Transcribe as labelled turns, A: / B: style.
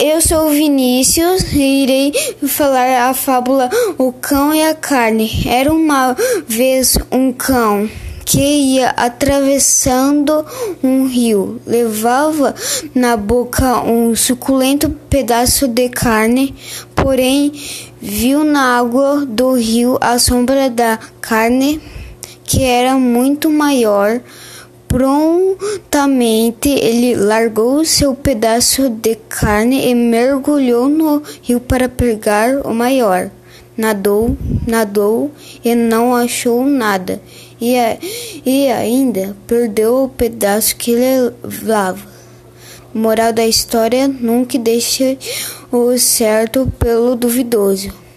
A: Eu sou Vinícius e irei falar a fábula O Cão e a Carne. Era uma vez um cão que ia atravessando um rio. Levava na boca um suculento pedaço de carne, porém viu na água do rio a sombra da carne, que era muito maior. Prontamente ele largou seu pedaço de carne e mergulhou no rio para pegar o maior. Nadou, nadou e não achou nada, e, e ainda perdeu o pedaço que levava. Moral da história: nunca deixe o certo pelo duvidoso.